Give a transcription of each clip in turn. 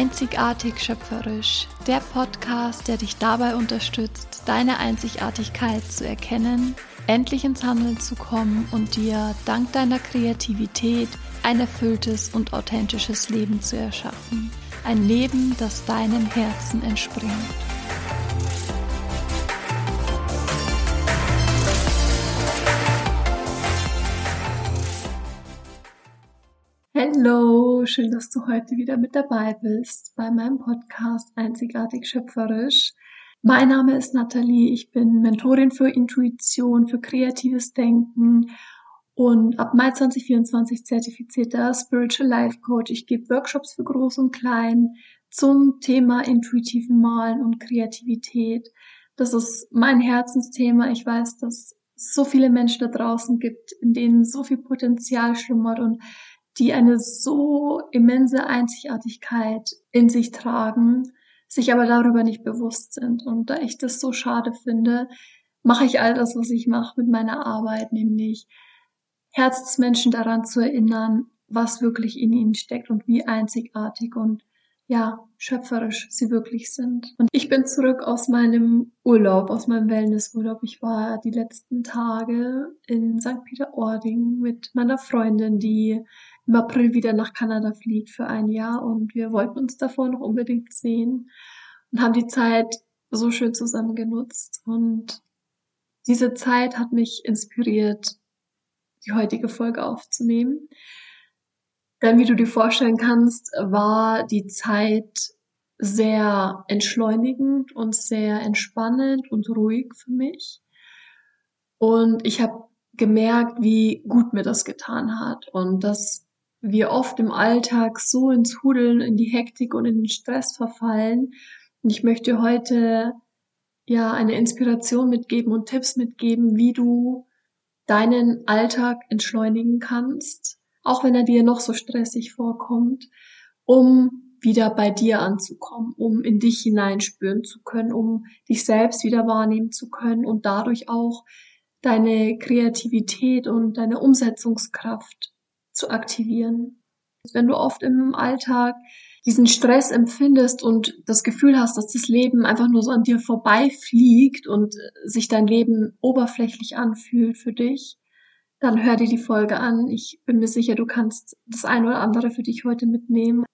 Einzigartig schöpferisch, der Podcast, der dich dabei unterstützt, deine Einzigartigkeit zu erkennen, endlich ins Handeln zu kommen und dir dank deiner Kreativität ein erfülltes und authentisches Leben zu erschaffen. Ein Leben, das deinem Herzen entspringt. Hallo, schön, dass du heute wieder mit dabei bist bei meinem Podcast Einzigartig Schöpferisch. Mein Name ist Nathalie, ich bin Mentorin für Intuition, für kreatives Denken und ab Mai 2024 zertifizierter Spiritual Life Coach. Ich gebe Workshops für Groß und Klein zum Thema intuitiven Malen und Kreativität. Das ist mein Herzensthema. Ich weiß, dass es so viele Menschen da draußen gibt, in denen so viel Potenzial schlummert und die eine so immense Einzigartigkeit in sich tragen, sich aber darüber nicht bewusst sind. Und da ich das so schade finde, mache ich all das, was ich mache mit meiner Arbeit, nämlich Herzensmenschen daran zu erinnern, was wirklich in ihnen steckt und wie einzigartig und ja, schöpferisch sie wirklich sind. Und ich bin zurück aus meinem Urlaub, aus meinem Wellnessurlaub. Ich war die letzten Tage in St. Peter-Ording mit meiner Freundin, die im April wieder nach Kanada fliegt für ein Jahr und wir wollten uns davor noch unbedingt sehen und haben die Zeit so schön zusammen genutzt und diese Zeit hat mich inspiriert, die heutige Folge aufzunehmen. Denn wie du dir vorstellen kannst, war die Zeit sehr entschleunigend und sehr entspannend und ruhig für mich. Und ich habe gemerkt, wie gut mir das getan hat und dass wir oft im Alltag so ins Hudeln, in die Hektik und in den Stress verfallen. Und ich möchte heute ja eine Inspiration mitgeben und Tipps mitgeben, wie du deinen Alltag entschleunigen kannst, auch wenn er dir noch so stressig vorkommt, um wieder bei dir anzukommen, um in dich hineinspüren zu können, um dich selbst wieder wahrnehmen zu können und dadurch auch deine Kreativität und deine Umsetzungskraft zu aktivieren. Wenn du oft im Alltag diesen Stress empfindest und das Gefühl hast, dass das Leben einfach nur so an dir vorbeifliegt und sich dein Leben oberflächlich anfühlt für dich, dann hör dir die Folge an. Ich bin mir sicher, du kannst das eine oder andere für dich heute mitnehmen.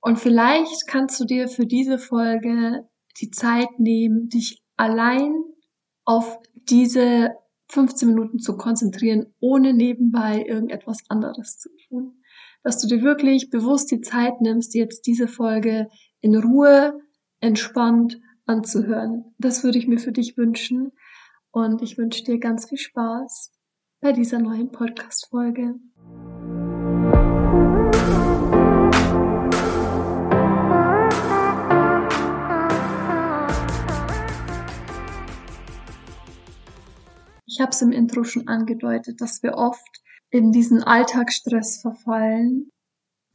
Und vielleicht kannst du dir für diese Folge die Zeit nehmen, dich allein auf diese 15 Minuten zu konzentrieren, ohne nebenbei irgendetwas anderes zu tun. Dass du dir wirklich bewusst die Zeit nimmst, jetzt diese Folge in Ruhe, entspannt anzuhören. Das würde ich mir für dich wünschen. Und ich wünsche dir ganz viel Spaß bei dieser neuen Podcast-Folge. Habe es im Intro schon angedeutet, dass wir oft in diesen Alltagsstress verfallen.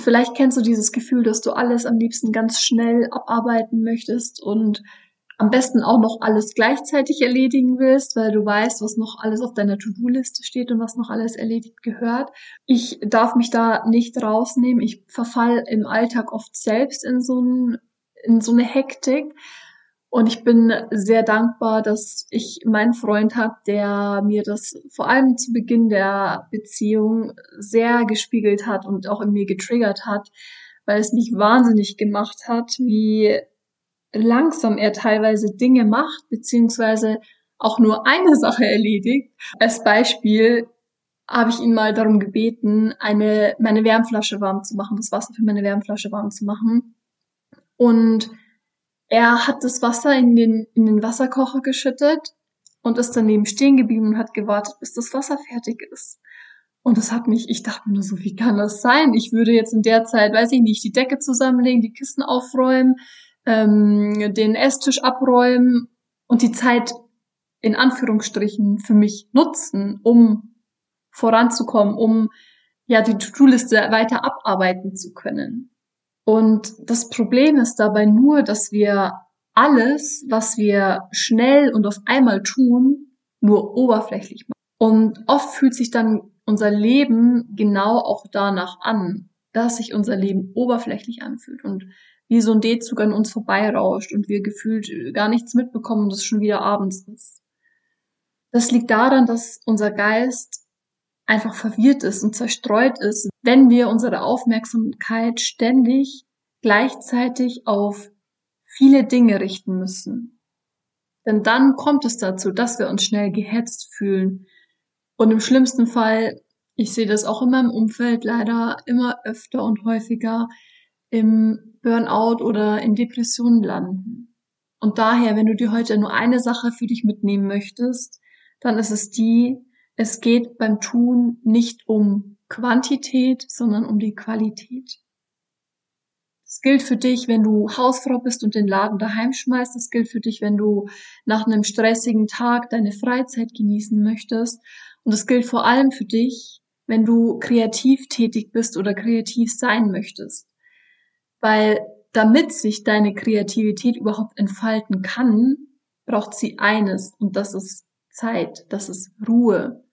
Vielleicht kennst du dieses Gefühl, dass du alles am liebsten ganz schnell abarbeiten möchtest und am besten auch noch alles gleichzeitig erledigen willst, weil du weißt, was noch alles auf deiner To-Do-Liste steht und was noch alles erledigt gehört. Ich darf mich da nicht rausnehmen. Ich verfall im Alltag oft selbst in so, ein, in so eine Hektik und ich bin sehr dankbar, dass ich meinen Freund habe, der mir das vor allem zu Beginn der Beziehung sehr gespiegelt hat und auch in mir getriggert hat, weil es mich wahnsinnig gemacht hat, wie langsam er teilweise Dinge macht, beziehungsweise auch nur eine Sache erledigt. Als Beispiel habe ich ihn mal darum gebeten, eine, meine Wärmflasche warm zu machen, das Wasser für meine Wärmflasche warm zu machen. Und er hat das Wasser in den, in den Wasserkocher geschüttet und ist daneben stehen geblieben und hat gewartet, bis das Wasser fertig ist. Und das hat mich, ich dachte mir nur so, wie kann das sein? Ich würde jetzt in der Zeit, weiß ich nicht, die Decke zusammenlegen, die Kisten aufräumen, ähm, den Esstisch abräumen und die Zeit in Anführungsstrichen für mich nutzen, um voranzukommen, um ja die To-Do-Liste weiter abarbeiten zu können. Und das Problem ist dabei nur, dass wir alles, was wir schnell und auf einmal tun, nur oberflächlich machen. Und oft fühlt sich dann unser Leben genau auch danach an, dass sich unser Leben oberflächlich anfühlt. Und wie so ein D-Zug an uns vorbeirauscht und wir gefühlt gar nichts mitbekommen und es schon wieder abends ist. Das liegt daran, dass unser Geist einfach verwirrt ist und zerstreut ist, wenn wir unsere Aufmerksamkeit ständig gleichzeitig auf viele Dinge richten müssen. Denn dann kommt es dazu, dass wir uns schnell gehetzt fühlen. Und im schlimmsten Fall, ich sehe das auch in meinem Umfeld leider immer öfter und häufiger, im Burnout oder in Depressionen landen. Und daher, wenn du dir heute nur eine Sache für dich mitnehmen möchtest, dann ist es die, es geht beim Tun nicht um Quantität, sondern um die Qualität. Das gilt für dich, wenn du Hausfrau bist und den Laden daheim schmeißt. Das gilt für dich, wenn du nach einem stressigen Tag deine Freizeit genießen möchtest. Und es gilt vor allem für dich, wenn du kreativ tätig bist oder kreativ sein möchtest. Weil damit sich deine Kreativität überhaupt entfalten kann, braucht sie eines und das ist Zeit, das ist Ruhe.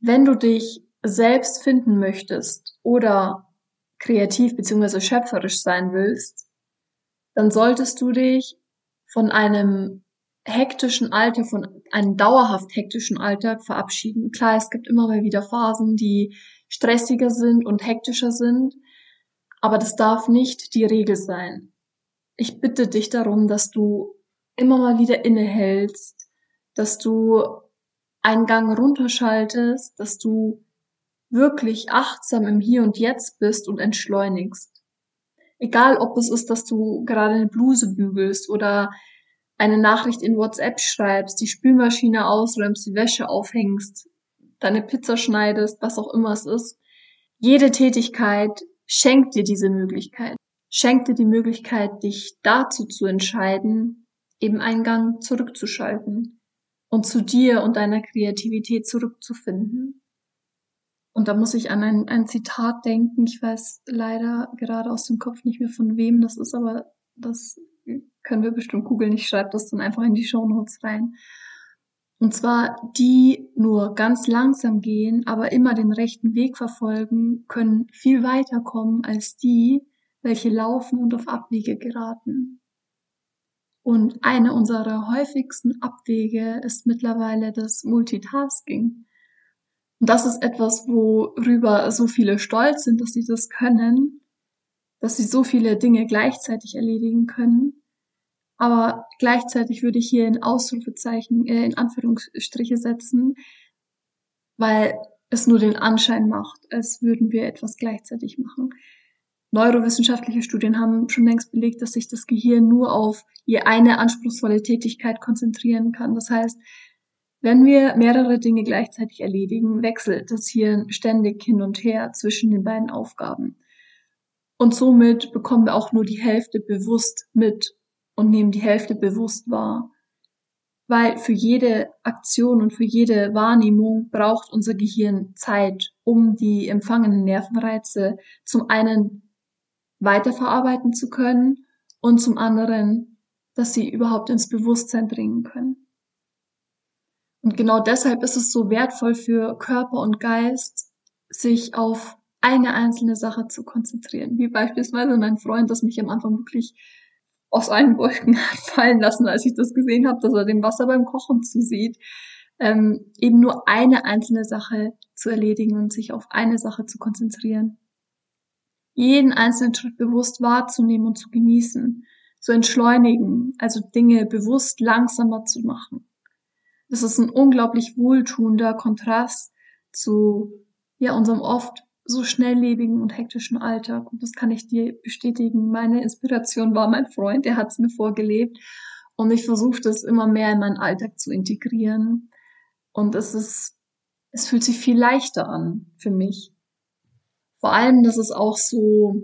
Wenn du dich selbst finden möchtest oder kreativ bzw. schöpferisch sein willst, dann solltest du dich von einem hektischen Alltag, von einem dauerhaft hektischen Alltag verabschieden. Klar, es gibt immer mal wieder Phasen, die stressiger sind und hektischer sind, aber das darf nicht die Regel sein. Ich bitte dich darum, dass du immer mal wieder innehältst, dass du einen Gang runterschaltest, dass du wirklich achtsam im Hier und Jetzt bist und entschleunigst. Egal, ob es ist, dass du gerade eine Bluse bügelst oder eine Nachricht in WhatsApp schreibst, die Spülmaschine ausräumst, die Wäsche aufhängst, deine Pizza schneidest, was auch immer es ist. Jede Tätigkeit schenkt dir diese Möglichkeit. Schenkt dir die Möglichkeit, dich dazu zu entscheiden, eben einen Gang zurückzuschalten und zu dir und deiner Kreativität zurückzufinden. Und da muss ich an ein, ein Zitat denken. Ich weiß leider gerade aus dem Kopf nicht mehr von wem das ist, aber das können wir bestimmt googeln. Ich schreibe das dann einfach in die Show Notes rein. Und zwar die nur ganz langsam gehen, aber immer den rechten Weg verfolgen, können viel weiter kommen als die, welche laufen und auf Abwege geraten. Und eine unserer häufigsten Abwege ist mittlerweile das Multitasking. Und das ist etwas, worüber so viele stolz sind, dass sie das können, dass sie so viele Dinge gleichzeitig erledigen können. Aber gleichzeitig würde ich hier in Ausrufezeichen, äh, in Anführungsstriche setzen, weil es nur den Anschein macht, als würden wir etwas gleichzeitig machen. Neurowissenschaftliche Studien haben schon längst belegt, dass sich das Gehirn nur auf je eine anspruchsvolle Tätigkeit konzentrieren kann. Das heißt, wenn wir mehrere Dinge gleichzeitig erledigen, wechselt das Hirn ständig hin und her zwischen den beiden Aufgaben. Und somit bekommen wir auch nur die Hälfte bewusst mit und nehmen die Hälfte bewusst wahr. Weil für jede Aktion und für jede Wahrnehmung braucht unser Gehirn Zeit, um die empfangenen Nervenreize zum einen weiterverarbeiten zu können und zum anderen, dass sie überhaupt ins Bewusstsein bringen können. Und genau deshalb ist es so wertvoll für Körper und Geist, sich auf eine einzelne Sache zu konzentrieren. Wie beispielsweise mein Freund, das mich am Anfang wirklich aus allen Wolken hat fallen lassen, als ich das gesehen habe, dass er dem Wasser beim Kochen zusieht. Ähm, eben nur eine einzelne Sache zu erledigen und sich auf eine Sache zu konzentrieren. Jeden einzelnen Schritt bewusst wahrzunehmen und zu genießen, zu entschleunigen, also Dinge bewusst langsamer zu machen. Das ist ein unglaublich wohltuender Kontrast zu ja unserem oft so schnelllebigen und hektischen Alltag. Und das kann ich dir bestätigen. Meine Inspiration war mein Freund, der hat es mir vorgelebt. Und ich versuche das immer mehr in meinen Alltag zu integrieren. Und es ist, es fühlt sich viel leichter an für mich. Vor allem, dass es auch so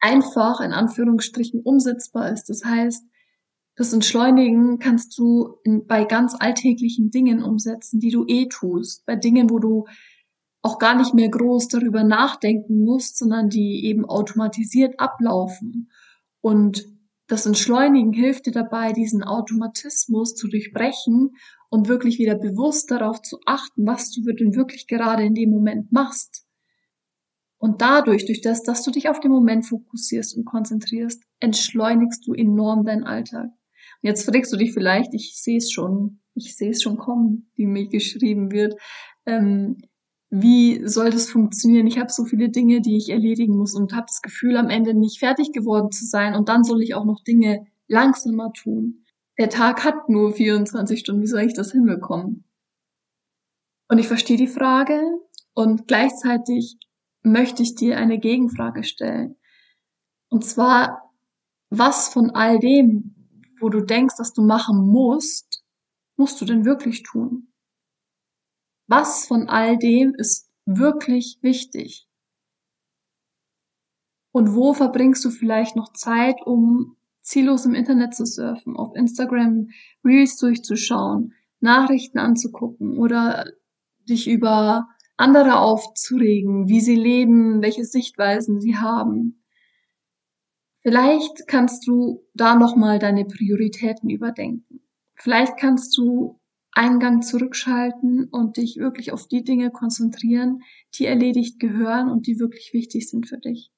einfach in Anführungsstrichen umsetzbar ist. Das heißt, das Entschleunigen kannst du in, bei ganz alltäglichen Dingen umsetzen, die du eh tust. Bei Dingen, wo du auch gar nicht mehr groß darüber nachdenken musst, sondern die eben automatisiert ablaufen. Und das Entschleunigen hilft dir dabei, diesen Automatismus zu durchbrechen und wirklich wieder bewusst darauf zu achten, was du denn wirklich gerade in dem Moment machst. Und dadurch, durch das, dass du dich auf den Moment fokussierst und konzentrierst, entschleunigst du enorm deinen Alltag. Und jetzt fragst du dich vielleicht, ich sehe es schon, ich sehe es schon kommen, wie mir geschrieben wird. Ähm, wie soll das funktionieren? Ich habe so viele Dinge, die ich erledigen muss und habe das Gefühl, am Ende nicht fertig geworden zu sein und dann soll ich auch noch Dinge langsamer tun. Der Tag hat nur 24 Stunden, wie soll ich das hinbekommen? Und ich verstehe die Frage und gleichzeitig möchte ich dir eine Gegenfrage stellen. Und zwar, was von all dem, wo du denkst, dass du machen musst, musst du denn wirklich tun? Was von all dem ist wirklich wichtig? Und wo verbringst du vielleicht noch Zeit, um ziellos im Internet zu surfen, auf Instagram Reels durchzuschauen, Nachrichten anzugucken oder dich über andere aufzuregen, wie sie leben, welche Sichtweisen sie haben. Vielleicht kannst du da nochmal deine Prioritäten überdenken. Vielleicht kannst du einen Gang zurückschalten und dich wirklich auf die Dinge konzentrieren, die erledigt gehören und die wirklich wichtig sind für dich.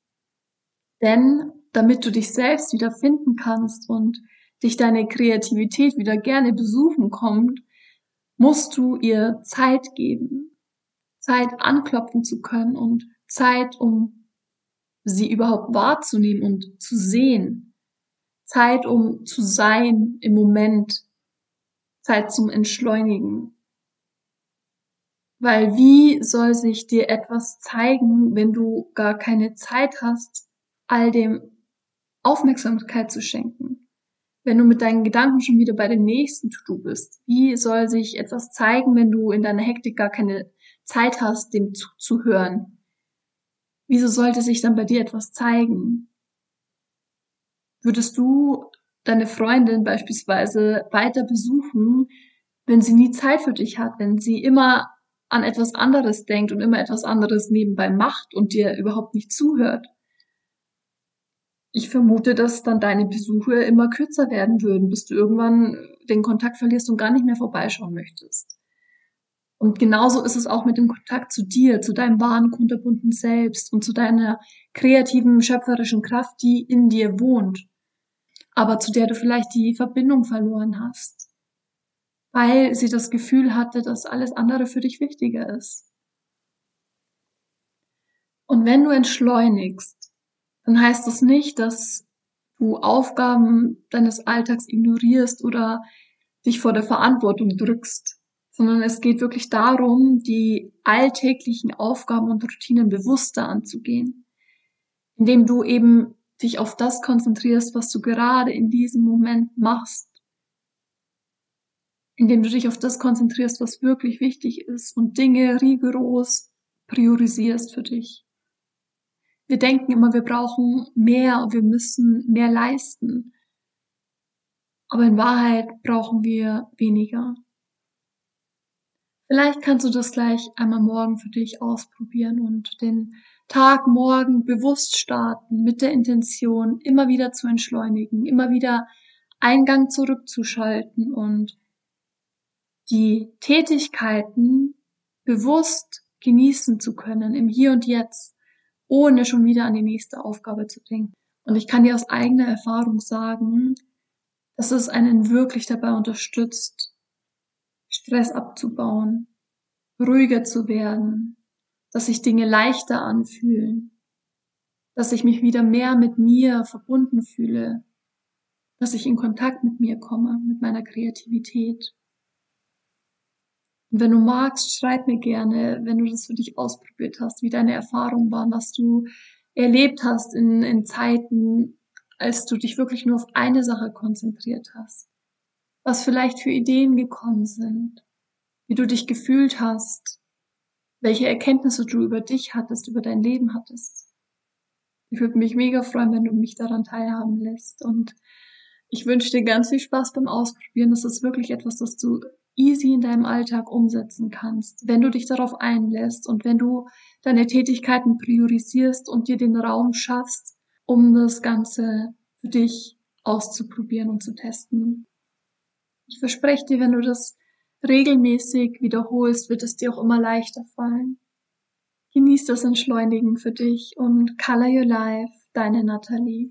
Denn damit du dich selbst wieder finden kannst und dich deine Kreativität wieder gerne besuchen kommt, musst du ihr Zeit geben. Zeit anklopfen zu können und Zeit, um sie überhaupt wahrzunehmen und zu sehen. Zeit, um zu sein im Moment. Zeit zum Entschleunigen. Weil wie soll sich dir etwas zeigen, wenn du gar keine Zeit hast, all dem Aufmerksamkeit zu schenken? Wenn du mit deinen Gedanken schon wieder bei dem nächsten To-Do bist, wie soll sich etwas zeigen, wenn du in deiner Hektik gar keine Zeit hast, dem zuzuhören, wieso sollte sich dann bei dir etwas zeigen? Würdest du deine Freundin beispielsweise weiter besuchen, wenn sie nie Zeit für dich hat, wenn sie immer an etwas anderes denkt und immer etwas anderes nebenbei macht und dir überhaupt nicht zuhört? Ich vermute, dass dann deine Besuche immer kürzer werden würden, bis du irgendwann den Kontakt verlierst und gar nicht mehr vorbeischauen möchtest. Und genauso ist es auch mit dem Kontakt zu dir, zu deinem wahren, kunterbunten Selbst und zu deiner kreativen, schöpferischen Kraft, die in dir wohnt, aber zu der du vielleicht die Verbindung verloren hast, weil sie das Gefühl hatte, dass alles andere für dich wichtiger ist. Und wenn du entschleunigst, dann heißt das nicht, dass du Aufgaben deines Alltags ignorierst oder dich vor der Verantwortung drückst sondern es geht wirklich darum, die alltäglichen Aufgaben und Routinen bewusster anzugehen, indem du eben dich auf das konzentrierst, was du gerade in diesem Moment machst, indem du dich auf das konzentrierst, was wirklich wichtig ist und Dinge rigoros priorisierst für dich. Wir denken immer, wir brauchen mehr, wir müssen mehr leisten. Aber in Wahrheit brauchen wir weniger. Vielleicht kannst du das gleich einmal morgen für dich ausprobieren und den Tag morgen bewusst starten mit der Intention, immer wieder zu entschleunigen, immer wieder Eingang zurückzuschalten und die Tätigkeiten bewusst genießen zu können im Hier und Jetzt, ohne schon wieder an die nächste Aufgabe zu denken. Und ich kann dir aus eigener Erfahrung sagen, dass es einen wirklich dabei unterstützt, Stress abzubauen, ruhiger zu werden, dass sich Dinge leichter anfühlen, dass ich mich wieder mehr mit mir verbunden fühle, dass ich in Kontakt mit mir komme, mit meiner Kreativität. Und wenn du magst, schreib mir gerne, wenn du das für dich ausprobiert hast, wie deine Erfahrungen waren, was du erlebt hast in, in Zeiten, als du dich wirklich nur auf eine Sache konzentriert hast was vielleicht für Ideen gekommen sind, wie du dich gefühlt hast, welche Erkenntnisse du über dich hattest, über dein Leben hattest. Ich würde mich mega freuen, wenn du mich daran teilhaben lässt. Und ich wünsche dir ganz viel Spaß beim Ausprobieren. Das ist wirklich etwas, das du easy in deinem Alltag umsetzen kannst, wenn du dich darauf einlässt und wenn du deine Tätigkeiten priorisierst und dir den Raum schaffst, um das Ganze für dich auszuprobieren und zu testen. Ich verspreche dir, wenn du das regelmäßig wiederholst, wird es dir auch immer leichter fallen. Genieß das Entschleunigen für dich und color your life, deine Nathalie.